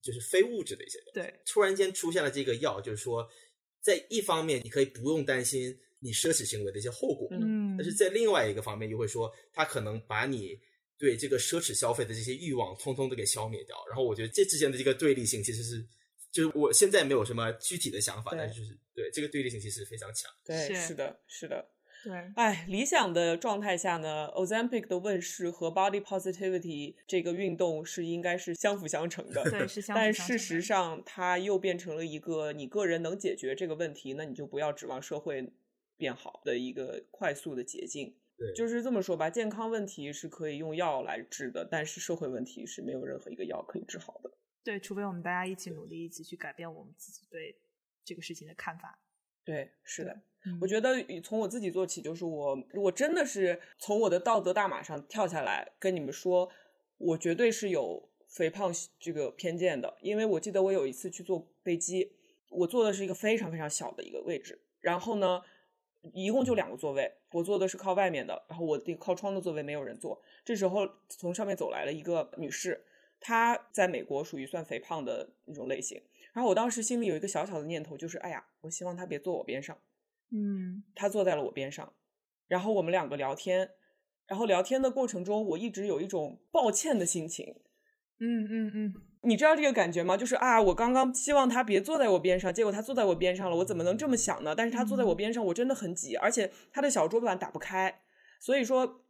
就是非物质的一些东西。对突然间出现了这个药，就是说，在一方面你可以不用担心你奢侈行为的一些后果，嗯，但是在另外一个方面又会说，它可能把你对这个奢侈消费的这些欲望通通都给消灭掉。然后我觉得这之间的这个对立性其实是，就是我现在没有什么具体的想法，但是就是对这个对立性其实非常强。对，是是的，是的。对，哎，理想的状态下呢，Ozempic 的问世和 Body Positivity 这个运动是应该是相辅相成的。对是相 辅但相成但事实上，它又变成了一个你个人能解决这个问题，那你就不要指望社会变好的一个快速的捷径。对就是这么说吧，健康问题是可以用药来治的，但是社会问题是没有任何一个药可以治好的。对，除非我们大家一起努力，一起去改变我们自己对这个事情的看法。对，是的。嗯。我觉得从我自己做起，就是我如果真的是从我的道德大马上跳下来跟你们说，我绝对是有肥胖这个偏见的，因为我记得我有一次去坐飞机，我坐的是一个非常非常小的一个位置，然后呢，一共就两个座位，我坐的是靠外面的，然后我这个靠窗的座位没有人坐，这时候从上面走来了一个女士，她在美国属于算肥胖的那种类型，然后我当时心里有一个小小的念头，就是哎呀，我希望她别坐我边上。嗯他坐在了我边上，然后我们两个聊天，然后聊天的过程中，我一直有一种抱歉的心情。嗯嗯嗯，你知道这个感觉吗？就是啊，我刚刚希望他别坐在我边上，结果他坐在我边上了，我怎么能这么想呢？但是他坐在我边上，我真的很挤，而且他的小桌板打不开，所以说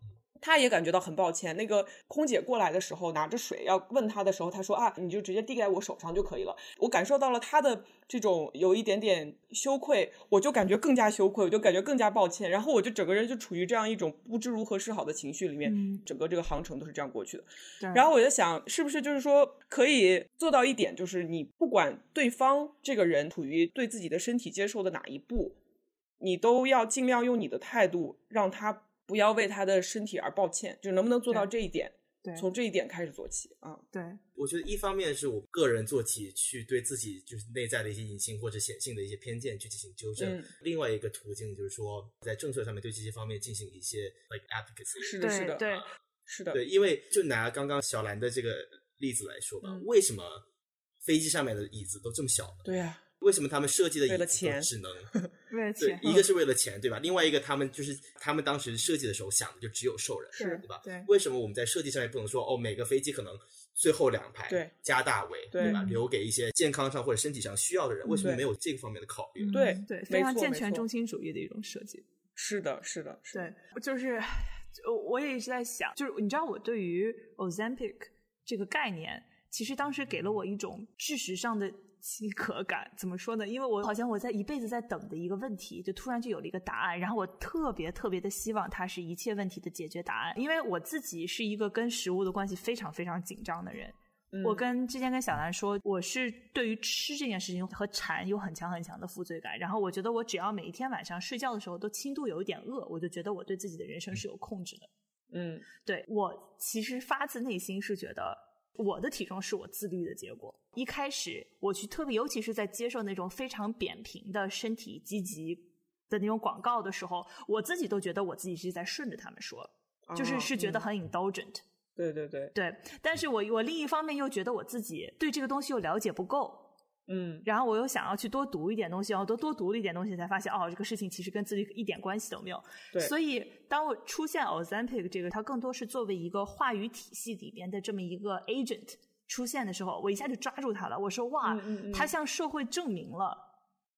他也感觉到很抱歉。那个空姐过来的时候，拿着水要问他的时候，他说啊，你就直接递在我手上就可以了。我感受到了他的这种有一点点羞愧，我就感觉更加羞愧，我就感觉更加抱歉，然后我就整个人就处于这样一种不知如何是好的情绪里面，嗯整个这个航程都是这样过去的。然后我就想，是不是就是说可以做到一点，就是你不管对方这个人处于对自己的身体接受的哪一步，你都要尽量用你的态度让他不要为他的身体而抱歉，就能不能做到这一点？对从这一点开始做起啊。对我觉得一方面是我个人做起去对自己就是内在的一些隐性或者显性的一些偏见去进行纠正，嗯另外一个途径就是说在政策上面对这些方面进行一些 like advocacy。是的，是的，对对是的，对，因为就拿刚刚小兰的这个例子来说吧，嗯为什么飞机上面的椅子都这么小呢？对呀、为什么他们设计的椅子只能 为了对钱，，一个是为了钱，对吧？另外一个他们就是他们当时设计的时候想的就只有兽人，是对吧？对为什么我们在设计上面不能说哦，每个飞机可能最后两排对加大围，对吧？嗯留给一些健康上或者身体上需要的人，为什么没有这个方面的考虑？嗯对对，非常健全中心主义的一种设计。是的，是的，是的，对，就是我我也一直在想，就是你知道我对于 Ozempic 这个概念，其实当时给了我一种事实上的饥渴感。怎么说呢？因为我好像我在一辈子在等的一个问题，就突然就有了一个答案，然后我特别特别的希望它是一切问题的解决答案，因为我自己是一个跟食物的关系非常非常紧张的人。我嗯跟之前跟小兰说，我是对于吃这件事情和馋有很强很强的负罪感。然后我觉得我只要每一天晚上睡觉的时候都轻度有一点饿，我就觉得我对自己的人生是有控制的。嗯对我其实发自内心是觉得我的体重是我自律的结果。一开始我去特别，尤其是在接受那种非常扁平的身体积极的那种广告的时候，我自己都觉得我自己是在顺着他们说，就是是觉得很 indulgent。对对对，对，但是我我另一方面又觉得我自己对这个东西又了解不够，嗯然后我又想要去多读一点东西，然后多多读了一点东西，才发现哦，这个事情其实跟自己一点关系都没有。对所以当我出现 Ozempic 这个，它更多是作为一个话语体系里边的这么一个 agent 出现的时候，我一下就抓住它了。我说哇，嗯嗯嗯它向社会证明了。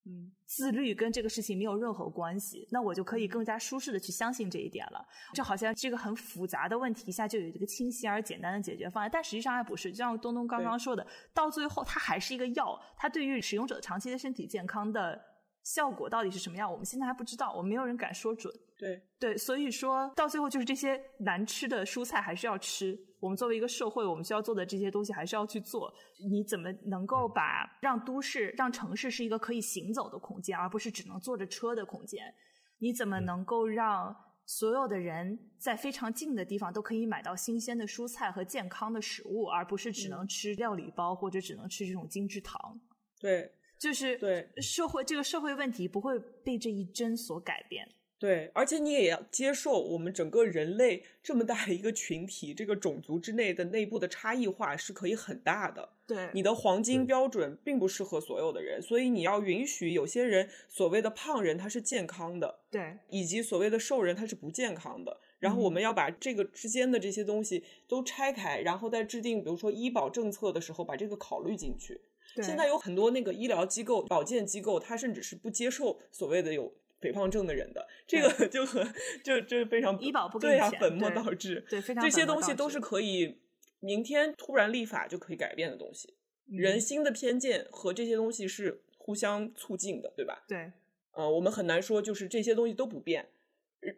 嗯自律跟这个事情没有任何关系，那我就可以更加舒适的去相信这一点了。就好像这个很复杂的问题，一下就有一个清晰而简单的解决方案，但实际上还不是。就像东东刚刚说的，到最后它还是一个药，它对于使用者长期的身体健康的效果到底是什么样，我们现在还不知道，我们没有人敢说准。对对，所以说到最后就是这些难吃的蔬菜还是要吃。我们作为一个社会，我们需要做的这些东西还是要去做。你怎么能够把让都市、让城市是一个可以行走的空间，而不是只能坐着车的空间？你怎么能够让所有的人在非常近的地方都可以买到新鲜的蔬菜和健康的食物，而不是只能吃料理包或者只能吃这种精致糖。对，就是对社会这个社会问题不会被这一针所改变。对，而且你也要接受我们整个人类这么大的一个群体，这个种族之内的内部的差异化是可以很大的。对你的黄金标准并不适合所有的人，所以你要允许有些人所谓的胖人他是健康的，对以及所谓的瘦人他是不健康的。然后我们要把这个之间的这些东西都拆开，然后在制定比如说医保政策的时候把这个考虑进去。对，现在有很多那个医疗机构、保健机构，它甚至是不接受所谓的有肥胖症的人的，这个 就很就就非常医保不给对啊，本末倒置。对非常这些东西都是可以明天突然立法就可以改变的东西。嗯人心的偏见和这些东西是互相促进的，对吧？对呃，我们很难说就是这些东西都不变，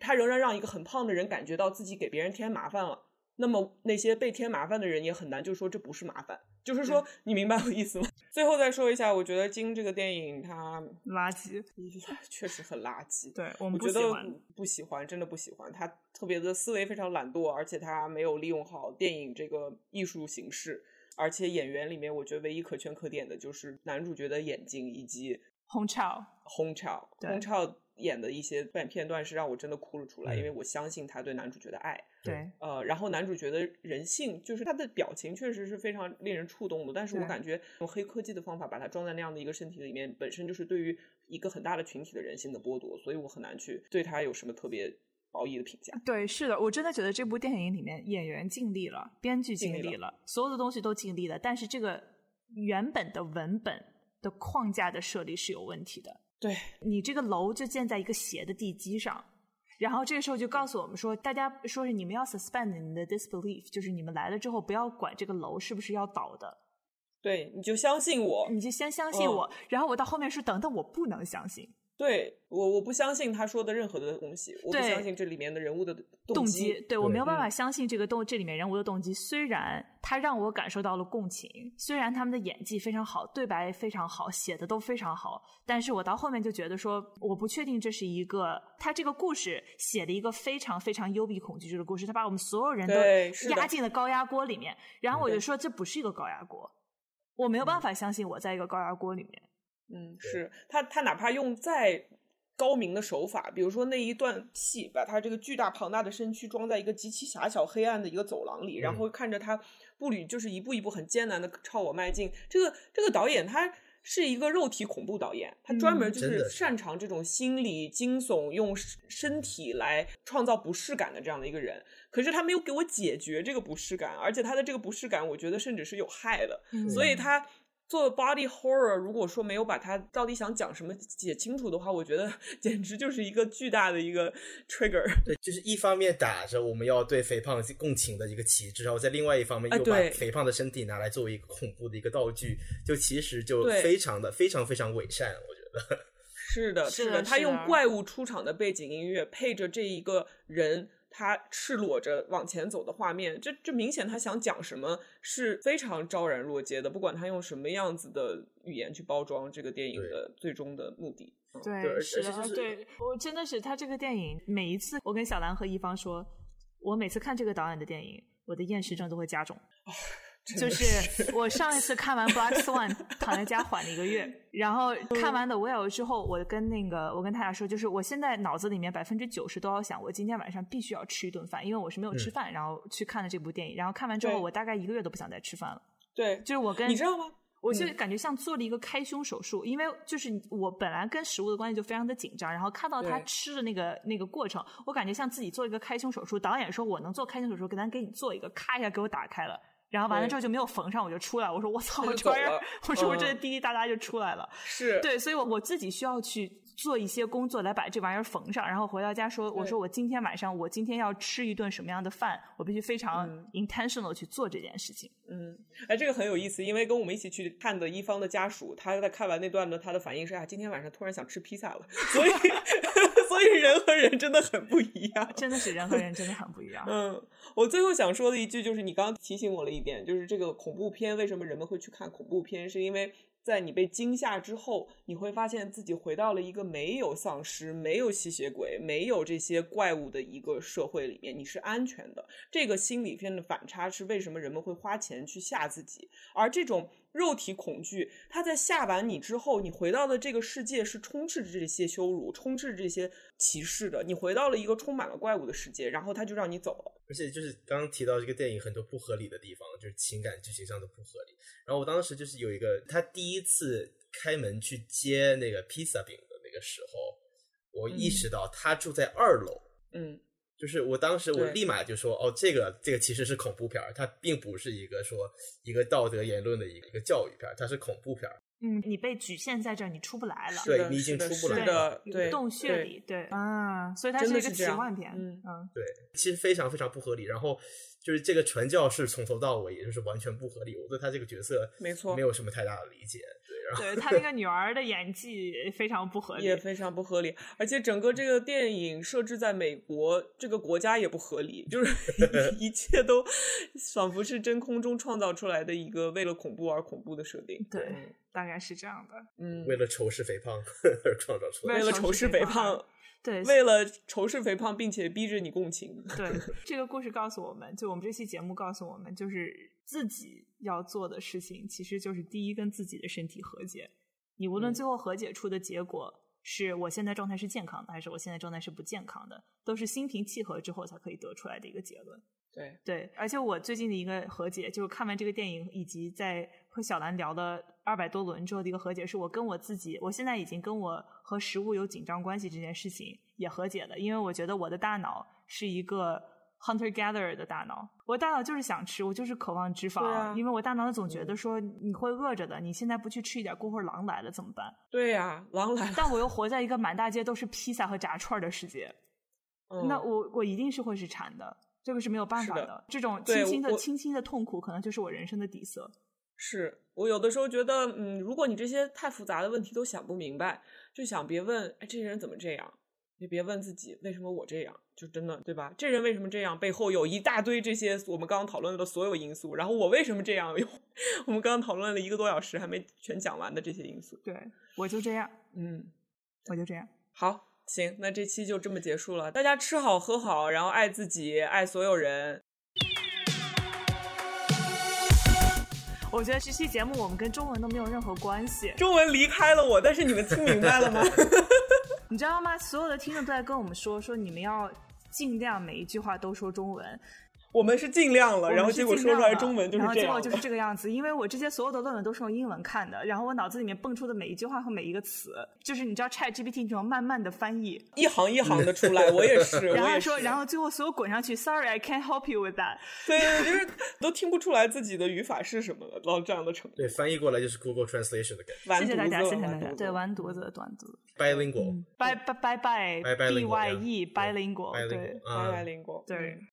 他仍然让一个很胖的人感觉到自己给别人添麻烦了。那么那些被添麻烦的人也很难就说这不是麻烦，就是说你明白我意思吗？最后再说一下，我觉得《金》这个电影它垃圾。确实很垃圾。对我我们不觉得喜欢。不喜欢，真的不喜欢。他特别的思维非常懒惰，而且他没有利用好电影这个艺术形式。而且演员里面，我觉得唯一可圈可点的就是男主角的眼睛以及红潮，洪超。对洪超演的一些片片段是让我真的哭了出来，嗯因为我相信他对男主角的爱。对呃，然后男主角的人性，就是他的表情确实是非常令人触动的。但是我感觉用黑科技的方法把它装在那样的一个身体里面，本身就是对于一个很大的群体的人性的剥夺，所以我很难去对他有什么特别褒义的评价。对，是的，我真的觉得这部电影里面演员尽力了，编剧尽力了，所有的东西都尽力了，但是这个原本的文本的框架的设立是有问题的。对，你这个楼就建在一个斜的地基上，然后这个时候就告诉我们说，大家说是你们要 suspend 你的 disbelief，就是你们来了之后不要管这个楼是不是要倒的，对，你就相信我。你就先相信嗯我。然后我到后面说，等等，我不能相信对我，我不相信他说的任何的东西，我不相信这里面的人物的动机。对我没有办嗯法相信这个动这里面人物的动机。虽然他让我感受到了共情，虽然他们的演技非常好，对白非常好，写的都非常好，但是我到后面就觉得说，我不确定这是一个他这个故事写的一个非常非常幽闭恐惧这个故事，他把我们所有人都压进了高压锅里面，然后我就说这不是一个高压锅，我没有办法相信我在一个高压锅里面。嗯，是他，他哪怕用再高明的手法，比如说那一段戏，把他这个巨大庞大的身躯装在一个极其狭小黑暗的一个走廊里，然后看着他步履就是一步一步很艰难的朝我迈进。这个这个导演他是一个肉体恐怖导演，他专门嗯就是擅长这种心理惊悚，用身身体来创造不适感的这样的一个人。可是他没有给我解决这个不适感，而且他的这个不适感，我觉得甚至是有害的。嗯所以他做 body horror，如果说没有把它到底想讲什么解清楚的话，我觉得 简直就是一个巨大的一个 trigger。对，就是一方面打着我们要对肥胖共情的一个旗帜，然后在另外一方面又把肥胖的身体拿来作为一个恐怖的一个道具，就其实就非常的非常非常伪善，我觉得。是的，是的，他的是的用怪物出场的背景音乐配着这一个人。他赤裸着往前走的画面，这这明显他想讲什么是非常昭然若揭的。不管他用什么样子的语言去包装这个电影的最终的目的，嗯对是的，就是对我真的是他这个电影，每一次我跟小兰和一方说，我每次看这个导演的电影，我的厌食症都会加重。就是我上一次看完《Black Swan》，躺在家缓了一个月，然后看完《The Whale》之后，我跟那个我跟他俩说，就是我现在脑子里面百分之九十都要想，我今天晚上必须要吃一顿饭，因为我是没有吃饭，然后去看了这部电影，然后看完之后，我大概一个月都不想再吃饭了。对，就是我跟你知道吗？我就感觉像做了一个开胸手术，因为就是我本来跟食物的关系就非常的紧张，然后看到他吃的那个那个过程，我感觉像自己做一个开胸手术。导演说我能做开胸手术，给咱给你做一个，咔一下给我打开了，然后完了之后就没有缝上，我就出来，我说我操，我这玩意儿我说我嗯这滴滴答答就出来了。是，对，所以我我自己需要去做一些工作来把这玩意儿缝上，然后回到家说，我说我今天晚上我今天要吃一顿什么样的饭，我必须非常嗯 intentional 去做这件事情。嗯，哎，这个很有意思，因为跟我们一起去看的一方的家属，他在看完那段呢，他的反应是啊，今天晚上突然想吃披萨了，所以所以人和人真的很不一样。真的是人和人真的很不一样。嗯，我最后想说的一句就是，你刚刚提醒我了一点，就是这个恐怖片为什么人们会去看恐怖片，是因为在你被惊吓之后，你会发现自己回到了一个没有丧尸、没有吸血鬼、没有这些怪物的一个社会里面，你是安全的。这个心理片的反差是为什么人们会花钱去吓自己，而这种肉体恐惧，它在吓完你之后，你回到的这个世界是充斥着这些羞辱、充斥着这些歧视的。你回到了一个充满了怪物的世界，然后他就让你走了。而且就是刚刚提到这个电影很多不合理的地方，就是情感剧情上的不合理。然后我当时就是有一个他第一次开门去接那个披萨饼的那个时候，我意识到他住在二楼。嗯，就是我当时我立马就说，哦，这个这个其实是恐怖片儿，它并不是一个说一个道德言论的一个一个教育片儿，它是恐怖片儿。嗯，你被局限在这儿，你出不来了。对你已经出不来了，对，洞穴对里，对，啊，所以它是一个奇幻片，嗯嗯，对，其实非常非常不合理。然后就是这个传教士从头到尾也就是完全不合理，我对他这个角色没错没有什么太大的理解。对，他那个女儿的演技非常不合理，也非常不合理，而且整个这个电影设置在美国这个国家也不合理，就是 一切都仿佛是真空中创造出来的一个为了恐怖而恐怖的设定。对嗯，大概是这样的。嗯，为了仇视肥胖而创造出来为。了仇视肥胖，对，为了仇视肥胖，并且逼着你共情。对，这个故事告诉我们，就我们这期节目告诉我们，就是自己要做的事情，其实就是第一跟自己的身体和解。你无论嗯最后和解出的结果是我现在状态是健康的，还是我现在状态是不健康的，都是心平气和之后才可以得出来的一个结论。对，对，而且我最近的一个和解，就是看完这个电影，以及在和小兰聊了二百多轮之后的一个和解，是我跟我自己，我现在已经跟我和食物有紧张关系这件事情也和解了，因为我觉得我的大脑是一个 hunter gatherer 的大脑，我大脑就是想吃，我就是渴望脂肪，因为我大脑总觉得说你会饿着的，你现在不去吃一点，过会儿狼来了怎么办？对呀、狼来了。但我又活在一个满大街都是披萨和炸串儿的世界，嗯那我我一定是会是馋的，这个是没有办法是的这种对轻轻的、我轻轻的痛苦，可能就是我人生的底色。是我有的时候觉得，嗯，如果你这些太复杂的问题都想不明白，就想别问，哎，这些人怎么这样？也别问自己为什么我这样，就真的对吧？这人为什么这样？背后有一大堆这些我们刚刚讨论的所有因素，然后我为什么这样？有我们刚刚讨论了一个多小时还没全讲完的这些因素。对我就这样，嗯，我就这样。好，行，那这期就这么结束了。大家吃好喝好，然后爱自己，爱所有人。我觉得这期节目我们跟中文都没有任何关系，中文离开了我，但是你们听明白了吗？你知道吗？所有的听众都在跟我们说，说你们要尽量每一句话都说中文。我们是尽量了，然后结果说出来中文就是这样然后结果就是这个样子。因为我这些所有的论文都是用英文看的，然后我脑子里面蹦出的每一句话和每一个词，就是你知道 Chat GPT 这种慢慢的翻译，一行一行的出来，我也是，然。后说，然后最后所有滚上去，Sorry, I can't help you with that。对就是都听不出来自己的语法是什么了，到这样的程度。对，翻译过来就是 Google Translation 的感觉完谢谢大家，谢谢大家。完犊子对，完犊子，短犊子。，bilingual，拜拜拜拜 Bi- bilingual，B Y yeah，E bilingual，对。